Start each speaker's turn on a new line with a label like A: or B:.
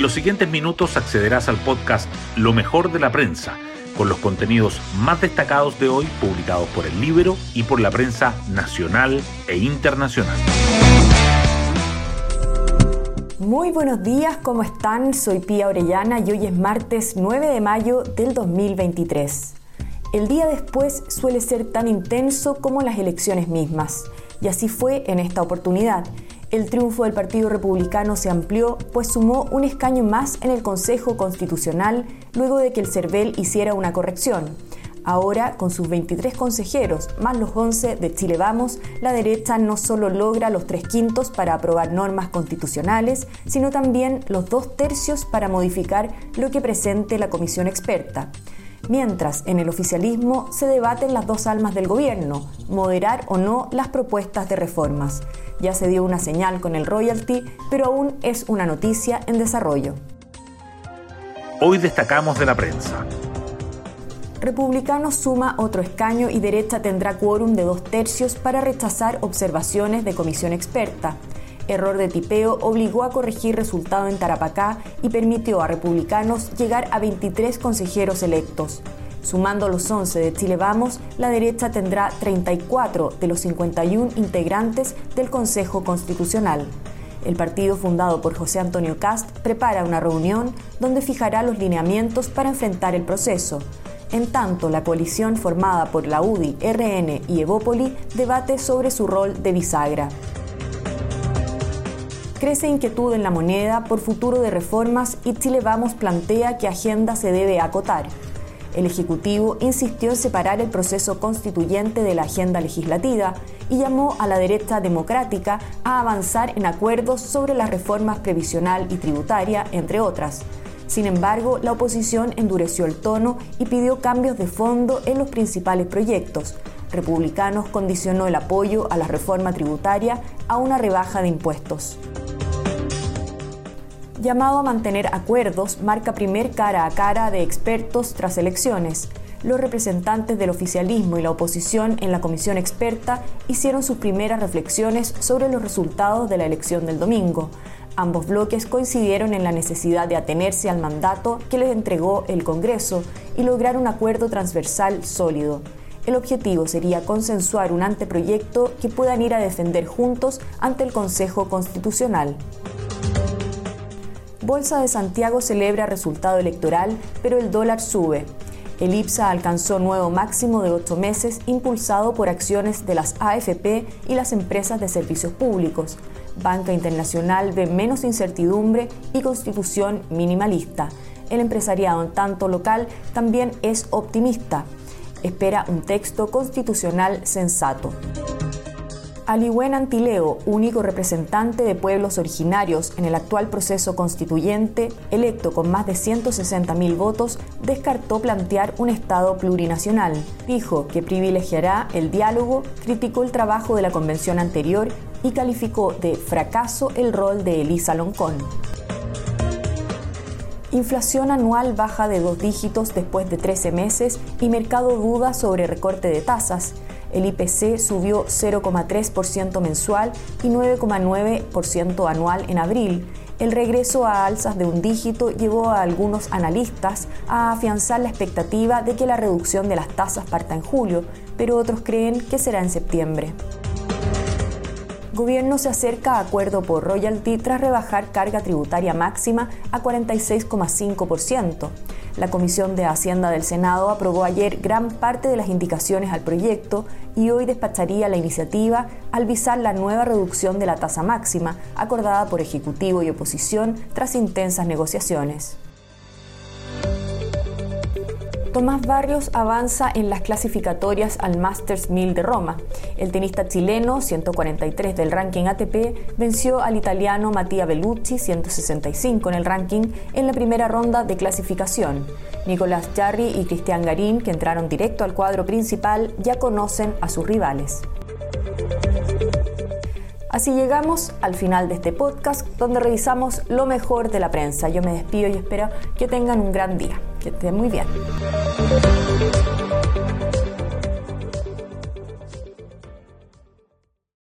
A: En los siguientes minutos accederás al podcast Lo mejor de la prensa, con los contenidos más destacados de hoy publicados por el libro y por la prensa nacional e internacional.
B: Muy buenos días, ¿cómo están? Soy Pía Orellana y hoy es martes 9 de mayo del 2023. El día después suele ser tan intenso como las elecciones mismas, y así fue en esta oportunidad. El triunfo del Partido Republicano se amplió, pues sumó un escaño más en el Consejo Constitucional luego de que el CERVEL hiciera una corrección. Ahora, con sus 23 consejeros, más los 11 de Chile Vamos, la derecha no solo logra los tres quintos para aprobar normas constitucionales, sino también los dos tercios para modificar lo que presente la comisión experta. Mientras en el oficialismo se debaten las dos almas del gobierno, moderar o no las propuestas de reformas. Ya se dio una señal con el royalty, pero aún es una noticia en desarrollo.
A: Hoy destacamos de la prensa.
B: Republicano suma otro escaño y derecha tendrá quórum de dos tercios para rechazar observaciones de comisión experta. Error de tipeo obligó a corregir resultado en Tarapacá y permitió a republicanos llegar a 23 consejeros electos. Sumando los 11 de Chile Vamos, la derecha tendrá 34 de los 51 integrantes del Consejo Constitucional. El partido fundado por José Antonio Cast prepara una reunión donde fijará los lineamientos para enfrentar el proceso. En tanto, la coalición formada por la UDI, RN y Evópoli debate sobre su rol de bisagra. Crece inquietud en la moneda por futuro de reformas y Chile Vamos plantea que agenda se debe acotar. El Ejecutivo insistió en separar el proceso constituyente de la agenda legislativa y llamó a la derecha democrática a avanzar en acuerdos sobre las reformas previsional y tributaria, entre otras. Sin embargo, la oposición endureció el tono y pidió cambios de fondo en los principales proyectos. Republicanos condicionó el apoyo a la reforma tributaria a una rebaja de impuestos llamado a mantener acuerdos, marca primer cara a cara de expertos tras elecciones. Los representantes del oficialismo y la oposición en la comisión experta hicieron sus primeras reflexiones sobre los resultados de la elección del domingo. Ambos bloques coincidieron en la necesidad de atenerse al mandato que les entregó el Congreso y lograr un acuerdo transversal sólido. El objetivo sería consensuar un anteproyecto que puedan ir a defender juntos ante el Consejo Constitucional. Bolsa de Santiago celebra resultado electoral, pero el dólar sube. El IPSA alcanzó nuevo máximo de ocho meses impulsado por acciones de las AFP y las empresas de servicios públicos. Banca Internacional ve menos incertidumbre y constitución minimalista. El empresariado tanto local también es optimista. Espera un texto constitucional sensato. Aliwen Antileo, único representante de pueblos originarios en el actual proceso constituyente, electo con más de 160.000 votos, descartó plantear un Estado plurinacional. Dijo que privilegiará el diálogo, criticó el trabajo de la convención anterior y calificó de fracaso el rol de Elisa Loncón. Inflación anual baja de dos dígitos después de 13 meses y mercado duda sobre recorte de tasas. El IPC subió 0,3% mensual y 9,9% anual en abril. El regreso a alzas de un dígito llevó a algunos analistas a afianzar la expectativa de que la reducción de las tasas parta en julio, pero otros creen que será en septiembre. Gobierno se acerca a acuerdo por royalty tras rebajar carga tributaria máxima a 46,5%. La Comisión de Hacienda del Senado aprobó ayer gran parte de las indicaciones al proyecto y hoy despacharía la iniciativa al visar la nueva reducción de la tasa máxima acordada por Ejecutivo y oposición tras intensas negociaciones. Tomás Barrios avanza en las clasificatorias al Masters 1000 de Roma. El tenista chileno, 143 del ranking ATP, venció al italiano Mattia Bellucci, 165 en el ranking, en la primera ronda de clasificación. Nicolás Jarry y Cristian Garín, que entraron directo al cuadro principal, ya conocen a sus rivales. Así llegamos al final de este podcast donde revisamos lo mejor de la prensa. Yo me despido y espero que tengan un gran día. Que estén muy bien.